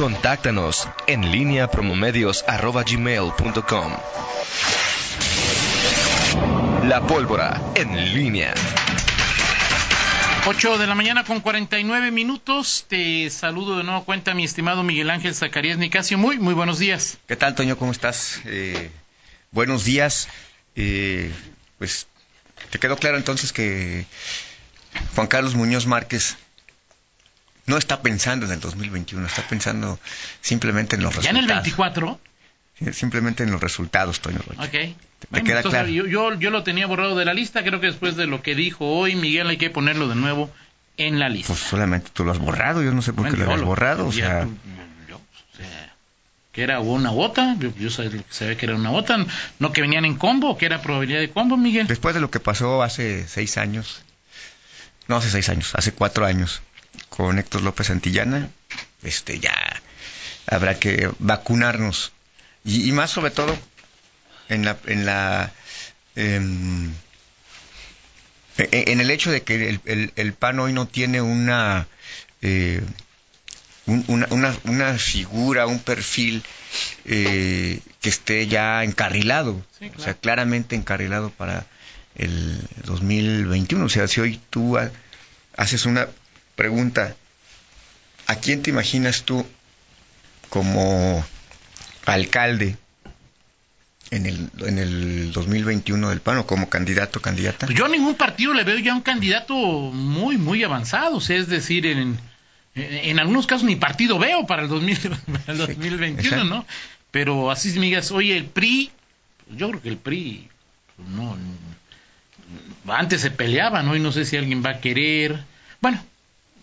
Contáctanos en línea promomedios.com. La pólvora en línea. 8 de la mañana con 49 minutos. Te saludo de nuevo cuenta, mi estimado Miguel Ángel Zacarías Nicasio. Muy, muy buenos días. ¿Qué tal, Toño? ¿Cómo estás? Eh, buenos días. Eh, pues te quedó claro entonces que Juan Carlos Muñoz Márquez no está pensando en el 2021, está pensando simplemente en los resultados. ¿Ya en el 24? Simplemente en los resultados, Toño. Ok. ¿Me queda claro? Yo, yo, lo tenía borrado de la lista, creo que después de lo que dijo hoy Miguel hay que ponerlo de nuevo en la lista. Pues solamente tú lo has borrado, yo no sé por qué lo has borrado, o sea... que era una bota, yo, yo sabía que era una bota, no que venían en combo, que era probabilidad de combo, Miguel. Después de lo que pasó hace seis años, no hace seis años, hace cuatro años, con Héctor López Santillana, este ya habrá que vacunarnos. Y, más sobre todo en la en la em, en, el hecho de que el, el, PAN hoy no tiene una, eh, una, una, figura, un perfil eh, que esté ya encarrilado, o sea, claramente encarrilado para el 2021. O sea, si hoy tú haces una pregunta, ¿a quién te imaginas tú como alcalde en el, en el 2021 del PAN o como candidato candidata? Pues yo a ningún partido le veo ya un candidato muy, muy avanzado. O sea, es decir, en, en, algunos casos ni partido veo para el, 2021, ¿no? Pero así me digas, oye, el PRI, yo creo que el PRI, pues, no, antes se peleaban, hoy no sé si alguien va a querer. Bueno,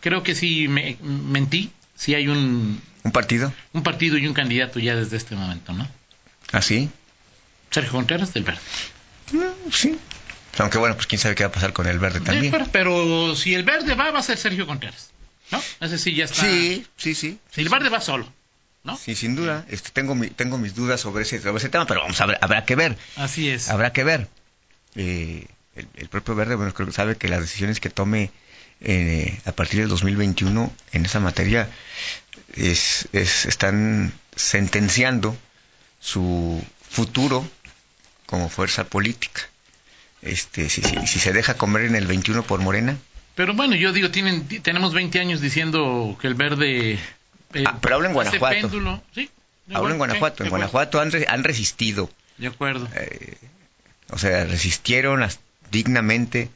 creo que sí me, mentí. Sí hay un... ¿Un partido? Un partido y un candidato ya desde este momento, ¿no? ¿Ah, sí? Sergio Contreras del Verde. Mm, sí. Aunque bueno, pues quién sabe qué va a pasar con el Verde también. pero, si el Verde va, va a ser Sergio Contreras. ¿No? Ese sí ya está. Sí, sí, sí. Si el Verde va solo. ¿No? Sí, sin duda. Este, tengo, tengo mis dudas sobre ese, sobre ese tema, pero vamos a ver, habrá que ver. Así es. Habrá que ver. Eh, el, propio Verde, bueno, creo que sabe que las decisiones que tome eh, a partir del 2021 en esa materia es, están sentenciando su futuro como fuerza política. Este, si, si, se deja comer en el 21 por Morena. Pero bueno, yo digo, tienen, tenemos 20 años diciendo que el verde... Eh, ah, pero habla en Guanajuato. ¿Sí? Hablo en Guanajuato. en Guanajuato han, han resistido. De acuerdo. Eh, o sea, resistieron dignamente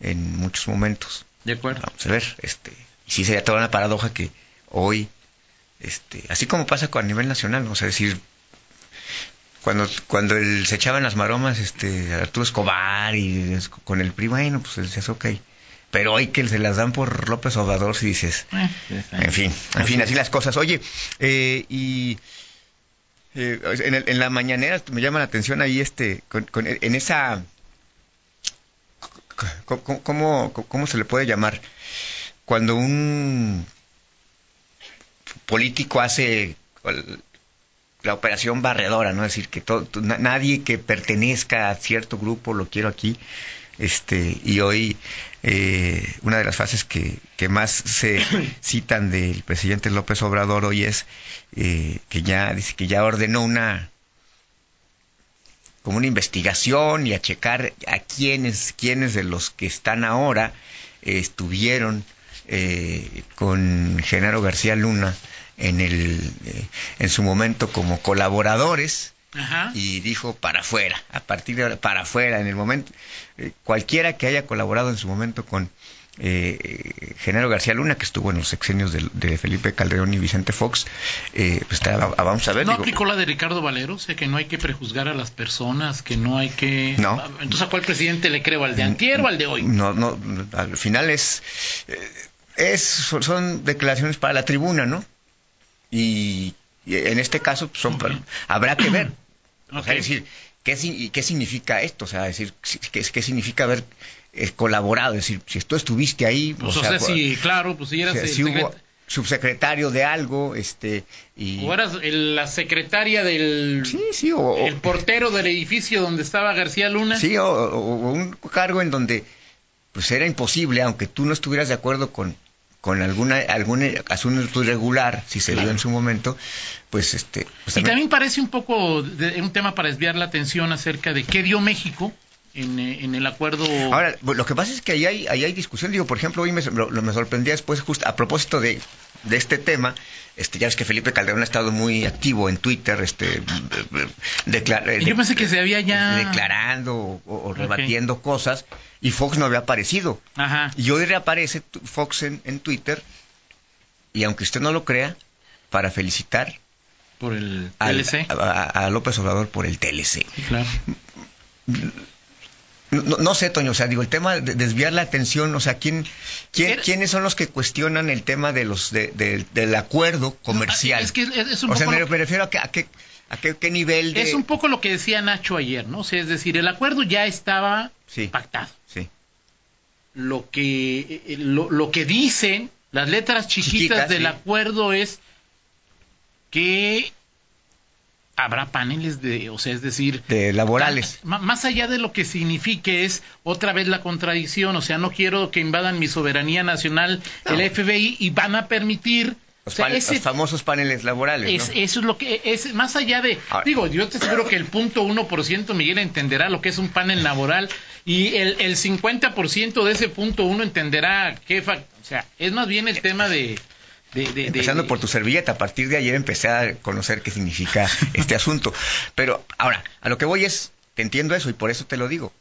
en muchos momentos. De acuerdo. Vamos a ver, este, sí sería toda una paradoja que hoy, este, así como pasa con a nivel nacional, o sea, decir, cuando cuando él, se echaban las maromas, este, Arturo Escobar y con el primo, bueno, pues decías, ok. Pero hoy que se las dan por López Obrador, si dices, eh, en fin, en fin, así las cosas. Oye, eh, y eh, en, en, la mañanera me llama la atención ahí, este, con, en esa ¿cómo, cómo se le puede llamar? Cuando un político hace la operación barredora, ¿no? Es decir, que nadie que pertenezca a cierto grupo lo quiero aquí. Este, y hoy eh, una de las fases que, que, más se citan del presidente López Obrador hoy es eh, que ya dice que ya ordenó una como una investigación y a checar a quiénes, quiénes de los que están ahora eh, estuvieron eh, con Genaro García Luna en el eh, en su momento como colaboradores y dijo para afuera a partir de ahora para afuera en el momento cualquiera que haya colaborado en su momento con eh, Genaro García Luna, que estuvo en los sexenios de, Felipe Calderón y Vicente Fox, eh, pues vamos a ver. ¿No aplicó la de Ricardo Valero? O sea, que no hay que prejuzgar a las personas, que no hay que... No. Entonces, ¿a cuál presidente le creo? ¿Al de antier o al de hoy? No, no, al final es... Eh, es son declaraciones para la tribuna, ¿no? Y, en este caso pues, son habrá que ver. O sea, decir, ¿qué, ¿qué significa esto? O sea, decir, ¿qué, qué significa ver eh, colaborado, es decir, si tú estuviste ahí, pues, o, sea, sí, claro, pues si eras hubo subsecretario de algo, este, y... o eras la secretaria del, sí, sí, o, el portero del edificio donde estaba García Luna, sí, o, un cargo en donde, pues era imposible, aunque tú no estuvieras de acuerdo con con alguna algún asunto irregular, si se dio en su momento, pues este... pues y también parece un poco de, un tema para desviar la atención acerca de qué dio México en, eh, en, el acuerdo. Ahora, lo que pasa es que ahí hay, ahí hay discusión. Digo, por ejemplo, hoy me, me sorprendía después, justo a propósito de, de este tema, este, ya ves que Felipe Calderón ha estado muy activo en Twitter, este, Yo pensé que se había ya declarando o, rebatiendo cosas y Fox no había aparecido. Ajá. Y hoy reaparece Fox en, en Twitter y aunque usted no lo crea, para felicitar por el TLC. a, López Obrador por el TLC. claro. No, sé, Toño, o sea, digo, el tema de desviar la atención, o sea, ¿quién, ¿quiénes son los que cuestionan el tema de los del acuerdo comercial? es que es un o sea, me, refiero a, que, a, qué, a qué, nivel de... Es un poco lo que decía Nacho ayer, ¿no? O sea, es decir, el acuerdo ya estaba sí, pactado. Sí. Lo que, eh, lo, lo que dicen las letras chiquitas, del acuerdo es que habrá paneles de, o sea, es decir, de laborales. Más allá de lo que signifique es otra vez la contradicción, o sea, no quiero que invadan mi soberanía nacional el FBI y van a permitir los, famosos paneles laborales. Eso es lo que es, más allá de. digo, yo te aseguro que el punto uno por ciento, Miguel, entenderá lo que es un panel laboral y el, el 50% de ese punto uno entenderá qué. O sea, es más bien el tema de Empezando por tu servilleta, a partir de ayer empecé a conocer qué significa este asunto. Pero ahora, a lo que voy es, te entiendo eso y por eso te lo digo.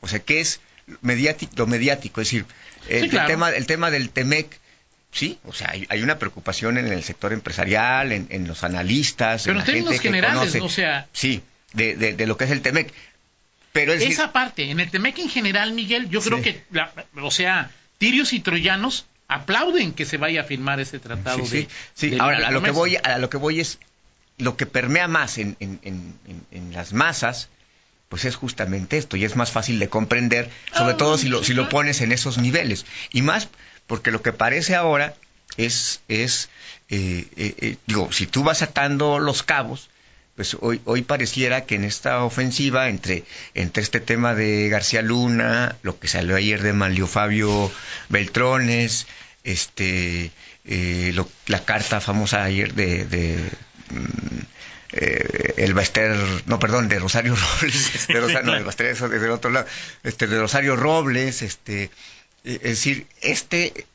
O sea, ¿qué es mediático, lo mediático? Es decir, el, tema, el tema del TEMEC, sí, o sea, hay, una preocupación en el sector empresarial, en, los analistas, Pero en, términos generales, o sea... Sí, de, lo que es el TEMEC. Pero Esa parte, en el TEMEC en general, Miguel, yo creo que, o sea, tirios y troyanos aplauden que se vaya a firmar ese tratado. Sí, sí, ahora a lo que voy a lo que voy es lo que permea más en, las masas, pues es justamente esto y es más fácil de comprender, sobre todo si lo si lo pones en esos niveles y más porque lo que parece ahora es es eh, eh, eh, digo si tú vas atando los cabos pues hoy, hoy pareciera que en esta ofensiva entre, entre este tema de García Luna, lo que salió ayer de Manlio Fabio Beltrones, este, eh, la carta famosa ayer de, de mm, eh, el Baster, no, perdón, de Rosario Robles, de Rosario, no, Baster, eso desde el otro lado, este, de Rosario Robles, este, eh, es decir, este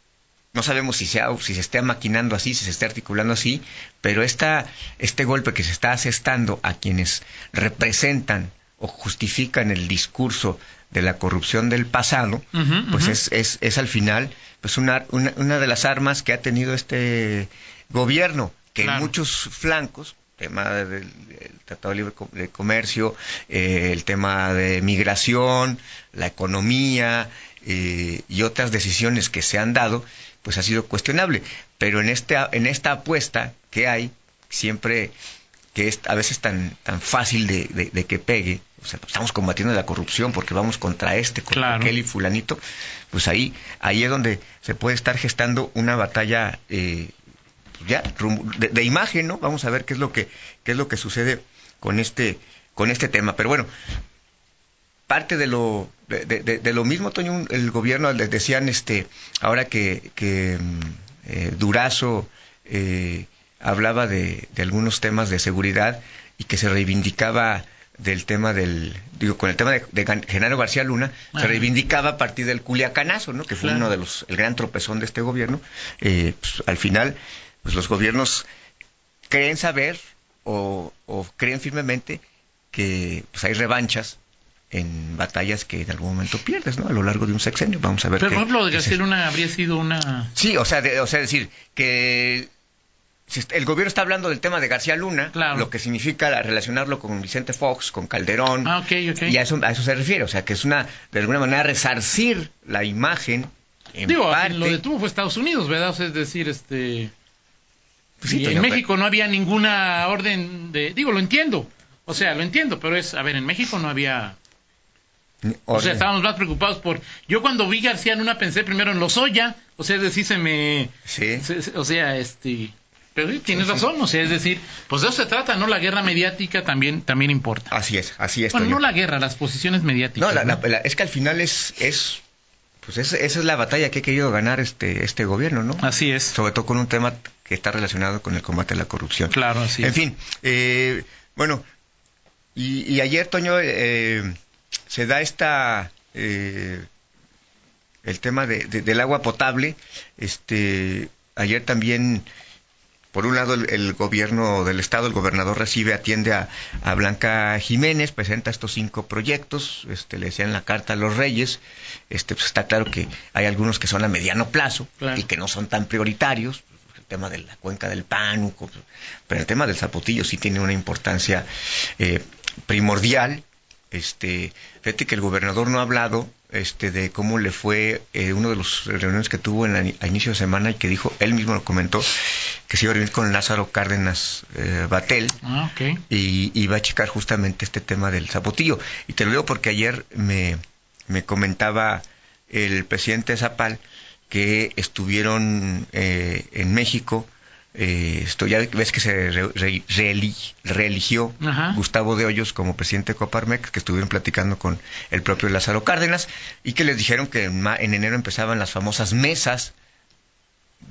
no sabemos si, sea, si se esté maquinando así, si se esté articulando así, pero esta, este golpe que se está asestando a quienes representan o justifican el discurso de la corrupción del pasado, pues Es, es, es, al final pues una, una, de las armas que ha tenido este gobierno, que en muchos flancos, tema del, Tratado de Libre Comercio, eh, el tema de migración, la economía eh, y otras decisiones que se han dado, pues ha sido cuestionable. Pero en, este, en esta apuesta que hay, siempre que es a veces tan, tan fácil de, de, que pegue, o sea, estamos combatiendo la corrupción porque vamos contra este, contra aquel y fulanito, pues ahí, ahí es donde se puede estar gestando una batalla eh, ya de, de, imagen, ¿no? Vamos a ver qué es lo que, qué es lo que sucede con este, con este tema. Pero bueno, parte de lo de, lo mismo Toño el gobierno les decían este ahora que, que mm, eh, Durazo eh, hablaba de, algunos temas de seguridad y que se reivindicaba del tema del digo con el tema de, Genaro García Luna se reivindicaba a partir del culiacanazo no que fue uno de los el gran tropezón de este gobierno. Eh, pues, al final pues los gobiernos creen saber o, o creen firmemente que pues hay revanchas en batallas que en algún momento pierdes, ¿no? A lo largo de un sexenio. Vamos a ver. Pero, por ejemplo, de García Luna habría sido una. Sí, o sea, o sea, decir que el gobierno está hablando del tema de García Luna, lo que significa relacionarlo con Vicente Fox, con Calderón, ah, y a eso, a eso se refiere, o sea, que es una, de alguna manera, resarcir la imagen. En Digo, parte. lo detuvo fue Estados Unidos, ¿verdad? es decir, este. Pues en México no había ninguna orden de. Digo, lo entiendo. O sea, lo entiendo, pero es. A ver, en México no había o sea, estábamos más preocupados por... Yo cuando vi García Luna pensé primero en los Oya, o sea, es decir, se me... Sí. o sea, este... Pero sí, tienes razón, o sea, es decir, pues de eso se trata, ¿no? La guerra mediática también, también importa. Así es, así es. Bueno, no la guerra, las posiciones mediáticas. No, es que al final es, es pues esa, esa es la batalla que ha querido ganar este, este gobierno, ¿no? Así es. Sobre todo con un tema que está relacionado con el combate a la corrupción. Claro, así En es. fin, eh, bueno, y, y ayer, Toño, eh, se da esta... eh, el tema de- de- del agua potable. Este, ayer también, por un lado, el, el gobierno del estado, el gobernador recibe, atiende a, a Blanca Jiménez, presenta estos cinco proyectos, este, le decían la carta a los reyes. Este, pues está claro que hay algunos que son a mediano plazo Claro. y que no son tan prioritarios. El tema de la cuenca del Pánuco, pero el tema del Zapotillo sí tiene una importancia eh, primordial. Este, fíjate que el gobernador no ha hablado este, de cómo le fue eh, uno de los reuniones que tuvo en la, a inicio de semana y que dijo, él mismo lo comentó, que se iba a reunir con Lázaro Cárdenas eh, Batel Ah, y, y va a checar justamente este tema del zapotillo. Y te lo digo porque ayer me, me comentaba el presidente Zapal que estuvieron eh, en México. Eh, esto ya ves que se re- re- Ajá. Gustavo de Hoyos como presidente de Coparmex, que estuvieron platicando con el propio Lázaro Cárdenas y que les dijeron que en, ma- en enero empezaban las famosas mesas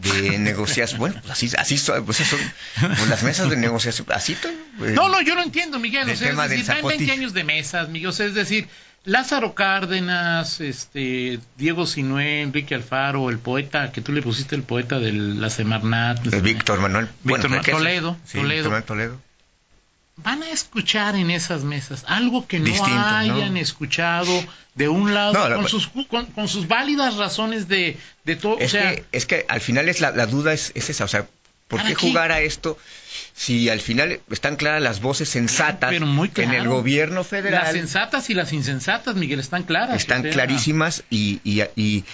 de negociación. Bueno, pues así, así son, pues son pues las mesas de negociación, así eh, No, no, yo lo entiendo, Miguel. O sea, tema es decir, 20 zapotillo. años de mesas, Miguel. O sea, es decir, Lázaro Cárdenas, este, Diego Sinué, Enrique Alfaro, el poeta, que tú le pusiste el poeta de la Semarnat. Eh, Víctor Manuel Víctor bueno, Ma- ¿qué es? Toledo, Sí, Toledo. Víctor Manuel Toledo. Van a escuchar en esas mesas algo que no Distinto, ¿no? hayan escuchado de un lado, No, con, sus, con, con sus válidas razones de, de todo. Es, o sea, que, es que al final es la, la duda es, es esa, o sea, ¿por ¿Para qué qué? jugar a esto si al final están claras las voces sensatas Pero muy en el gobierno las federal? sensatas y las insensatas, Miguel, están claras. Están clarísimas y, y, y,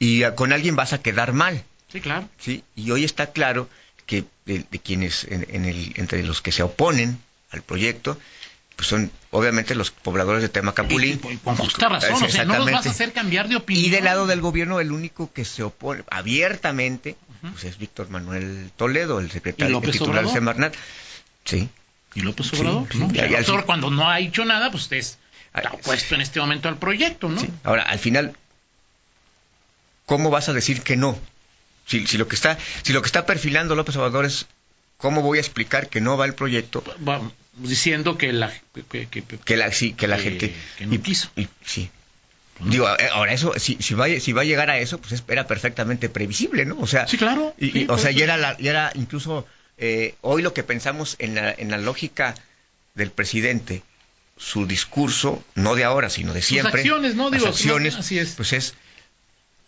y con alguien vas a quedar mal. Sí, claro. ¿sí? Y hoy está claro que de, de quienes, en, en el, entre los que se oponen al proyecto, pues son obviamente los pobladores de Temacapulín. Y- y con justa razón, o sea, no los vas a hacer cambiar de opinión. Y del lado del gobierno, el único que se opone abiertamente pues es Víctor Manuel Toledo, el ¿Y secretario el titular de? Semarnat. Sí. Y López Obrador, sí, ¿no? O sea, Obrador, sí. cuando no ha hecho nada, pues es Ah, está opuesto en este momento al proyecto, ¿no? Ahora, al final, ¿cómo vas a decir que no? Si, si lo que está, si lo que está perfilando López Obrador es cómo voy a explicar que no va el proyecto, Va diciendo que la que, que- que- que la, sí, que la gente que no y- quiso. y- sí. Digo, eh, ahora eso, si, si, va, si va a llegar a eso, pues es- era perfectamente previsible, ¿no? O sea, Sí, claro. y- Sí, o sea, eso. ya era, la, ya era incluso eh, hoy lo que pensamos en la, en la lógica del presidente, su discurso, no de ahora, sino de siempre. acciones, ¿no? las Digo, acciones, no, así es. pues es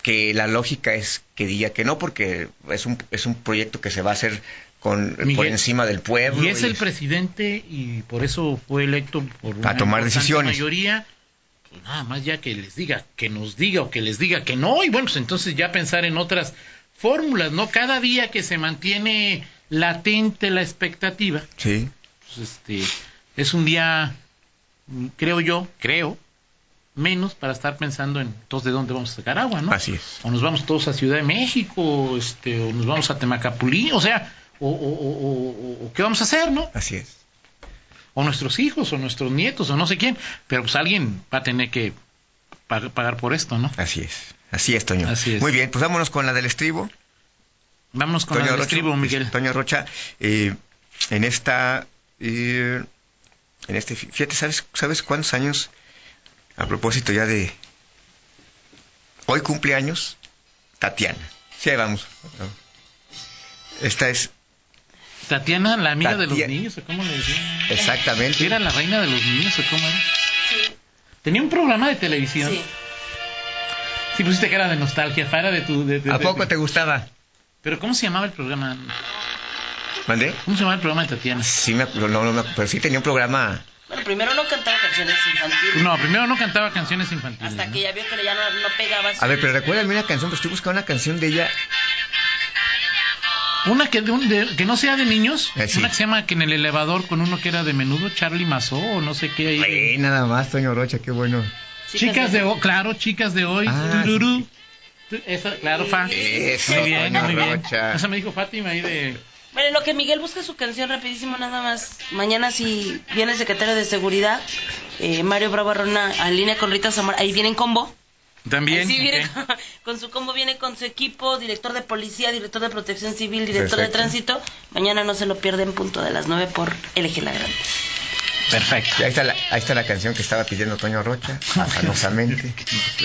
que la lógica es que diga que no, porque es un, es un proyecto que se va a hacer con, por encima del pueblo. Y es el presidente y por eso fue electo por una A tomar decisiones. mayoría. Pues nada más ya que les diga, que nos diga o que les diga que no y bueno, pues entonces ya pensar en otras fórmulas, ¿no? Cada día que se mantiene latente la expectativa, Sí, pues este es un día creo yo, creo menos para estar pensando en entonces de dónde vamos a sacar agua, ¿no? así es. o nos vamos todos a Ciudad de México, este, o nos vamos a Temacapulí, o sea, o, o- o- o- qué vamos a hacer, ¿no? Así es. O nuestros hijos, o nuestros nietos, o no sé quién, pero pues alguien va a tener que pag- pagar por esto, ¿no? Así es. Así es, Toño. Así es. Muy bien, pues vámonos con la del estribo. Vámonos con Toño el Rocha, estribo, Miguel. Toño Rocha, eh, en esta, eh, en este, fíjate, ¿sabes, ¿sabes cuántos años, a propósito ya de, hoy cumpleaños, Tatiana. Sí, ahí vamos. Esta es, Tatiana, la amiga de los niños, ¿o cómo le decían? exactamente. ¿Era la reina de los niños, o cómo era? Sí, Tenía un programa de televisión. sí. Sí, pusiste cara de nostalgia, para de tu... de- de- ¿A de- poco te gustaba? Pero ¿cómo se llamaba el programa? ¿Mandé? ¿Cómo se llamaba el programa de Tatiana? Sí, me, no, no, no, pero sí tenía un programa. Bueno, primero no cantaba canciones infantiles. No, primero no cantaba canciones infantiles. Hasta ¿no? que ya vio que ya no, no pegaba. A ver, pero recuérdame una canción, pues estoy buscando una canción de ella. Una que, de un- de- que no sea de niños, Eh, sí. una que se llama que en el elevador con uno que era de menudo, Charlie Mazó o no sé qué ahí. Ay, nada más, Toño Rocha, qué bueno. chicas de hoy, claro, chicas de hoy. Ah, tururú. Tu- Esa, claro, fa. Eso, Muy bien, Toño muy bien. Rocha. Esa me dijo Fátima ahí de... Bueno, en lo que Miguel busca su canción rapidísimo nada más. Mañana si viene el secretario de Seguridad, eh, Mario Bravo Arrona, en línea con Rita Zamora, ahí viene en combo. También. Sí, viene con, con su combo, viene con su equipo, director de policía, director de protección civil, director de tránsito. Mañana no se lo pierden punto de las 9 por LG La Grande. Perfecto. Y ahí está, la, ahí está la canción que estaba pidiendo Toño Rocha, afanosamente.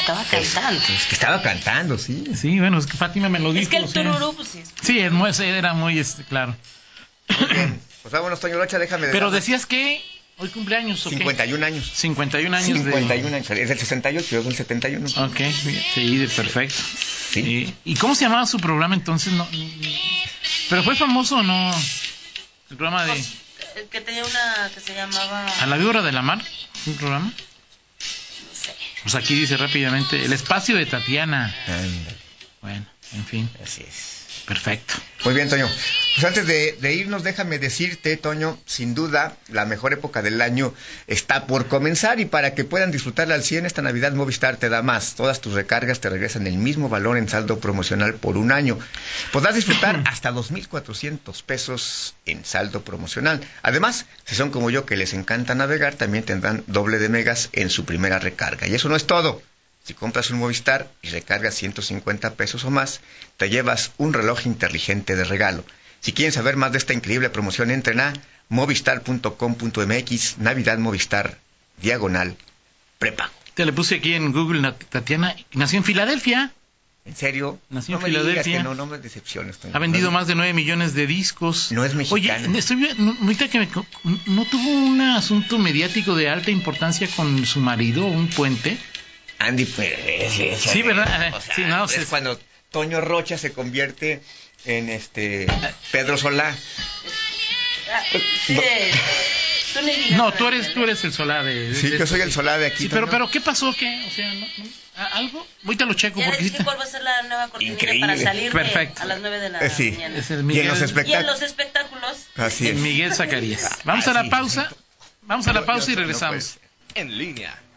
Estaba cantando. Es que estaba cantando, sí. Sí, bueno, es que Fátima me lo dijo. Es que el sí. tururú, pues sí. Sí, es muy- era muy, este, claro. Pues vámonos, Toño Rocha, déjame de Pero decías que hoy cumpleaños, ¿o qué? 51 años. 51 años 51 años. Es del 68, yo del 71. de... Ok, sí, de perfecto. Sí. ¿Y, y cómo se llamaba su programa entonces? No, ¿Pero fue famoso o no? El programa de... Que tenía una que se llamaba... ¿A la víbora de la mar? ¿Un programa? No sé. Pues aquí dice rápidamente, el espacio de Tatiana. Ándale, Bueno, en fin, así es. perfecto. Muy bien, Toño. Pues antes de, de irnos, déjame decirte, Toño, sin duda, la mejor época del año está por comenzar y para que puedan disfrutarla al 100 esta Navidad Movistar te da más. Todas tus recargas te regresan el mismo valor en saldo promocional por un año. Podrás disfrutar hasta 2.400 pesos en saldo promocional. Además, si son como yo que les encanta navegar, también tendrán doble de megas en su primera recarga. Y eso no es todo. Si compras un Movistar y recargas 150 pesos o más, te llevas un reloj inteligente de regalo. Si quieren saber más de esta increíble promoción, entren a movistar.com.mx, Navidad Movistar, diagonal, prepago. Te le puse aquí en Google, Tatiana, nació en Filadelfia, ¿En serio? Nació en no digas Filadelfia. que no, no me decepciones. Ha vendido más de 9 millones de discos. No es mexicana. Oye, estoy no- ahorita que me no tuvo un asunto mediático de alta importancia con su marido, un puente. Andy Pérez. Sí, ¿verdad? O sea, Sí, no, es se- cuando Toño Rocha se convierte en este Pedro Solá. Ah, No, tú eres, tú eres el Solá de. Sí, de- yo soy el Solá de aquí. Sí, pero, pero ¿qué pasó? ¿Qué? O sea, ¿no- no- a- ¿algo? Ahorita lo checo porque les cuál va a ser la nueva Increíble. para salir Perfecto. a las 9 de la Eh, sí. mañana. es el Y en Miguel, los Y en espectáculos. los espectáculos, Así es. Miguel Zacarías. Vamos a Ah, la pausa. Vamos a la pausa yo y no regresamos. En línea